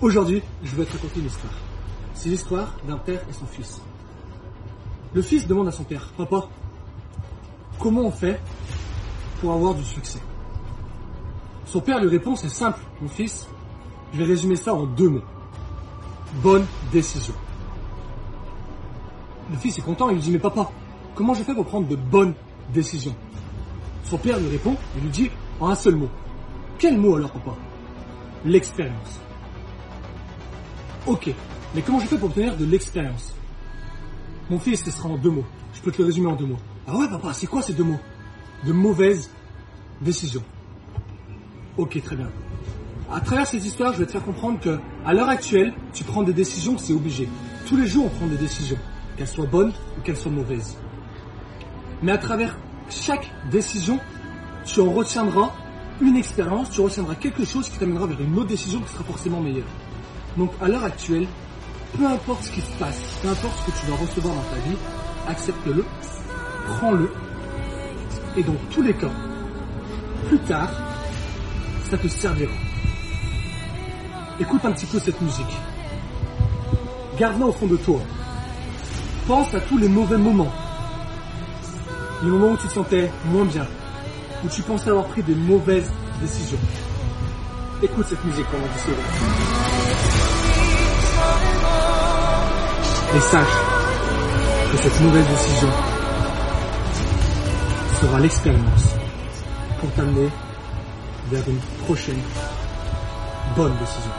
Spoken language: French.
Aujourd'hui, je vais te raconter une histoire. C'est l'histoire d'un père et son fils. Le fils demande à son père, Papa, comment on fait pour avoir du succès? Son père lui répond, c'est simple, mon fils, je vais résumer ça en deux mots. Bonne décision. Le fils est content, il lui dit, mais papa, comment je fais pour prendre de bonnes décisions? Son père lui répond, il lui dit, en un seul mot. Quel mot alors, papa? L'expérience. Ok, mais comment je fais pour obtenir de l'expérience? Mon fils, ce sera en deux mots. Je peux te le résumer en deux mots. Ah ouais, papa, c'est quoi ces deux mots? De mauvaises décisions. Ok, très bien. À travers cette histoire, je vais te faire comprendre que, à l'heure actuelle, tu prends des décisions, c'est obligé. Tous les jours, on prend des décisions, qu'elles soient bonnes ou qu'elles soient mauvaises. Mais à travers chaque décision, tu en retiendras une expérience, tu retiendras quelque chose qui t'amènera vers une autre décision qui sera forcément meilleure. Donc à l'heure actuelle, peu importe ce qui se passe, peu importe ce que tu vas recevoir dans ta vie, accepte-le, prends-le, et dans tous les cas, plus tard, ça te servira. Écoute un petit peu cette musique. Garde-la au fond de toi. Pense à tous les mauvais moments. Les moments où tu te sentais moins bien, où tu pensais avoir pris des mauvaises décisions. Écoute cette musique pendant tu seras. Et sache que cette mauvaise décision sera l'expérience pour t'amener vers une prochaine bonne décision.